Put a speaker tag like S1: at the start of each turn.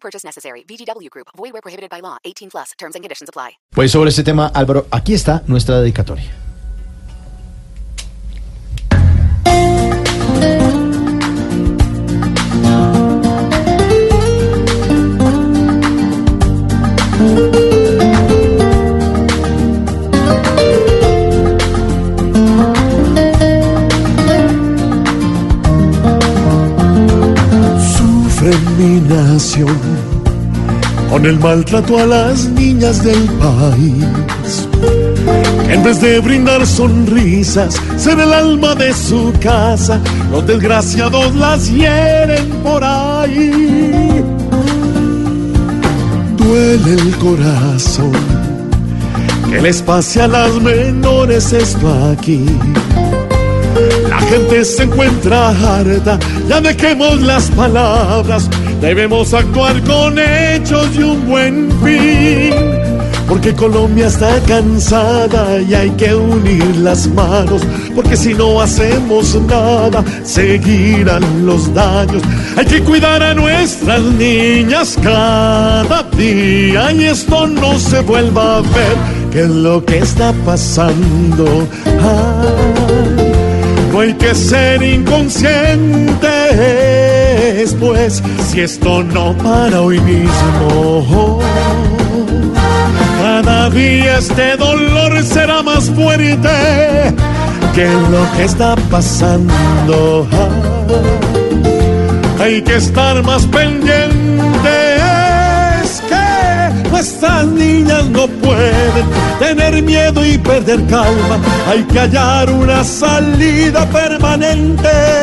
S1: Purchase necessary. VGW Group. Void where prohibited by law. 18 plus. Terms and conditions apply.
S2: Pues sobre tema, Álvaro, aquí está nuestra dedicatoria.
S3: Sufre mi nación con el maltrato a las niñas del país. En vez de brindar sonrisas, ser el alma de su casa, los desgraciados las hieren por ahí. Duele el corazón que les pase a las menores esto aquí. La gente se encuentra harta, ya dejemos las palabras, debemos actuar con hechos y un buen fin. Porque Colombia está cansada y hay que unir las manos, porque si no hacemos nada, seguirán los daños. Hay que cuidar a nuestras niñas cada día y esto no se vuelva a ver, que es lo que está pasando. Ay, hay que ser inconscientes, pues si esto no para hoy mismo, cada día este dolor será más fuerte que lo que está pasando. Hay que estar más pendientes no pueden tener miedo y perder calma. Hay que hallar una salida permanente.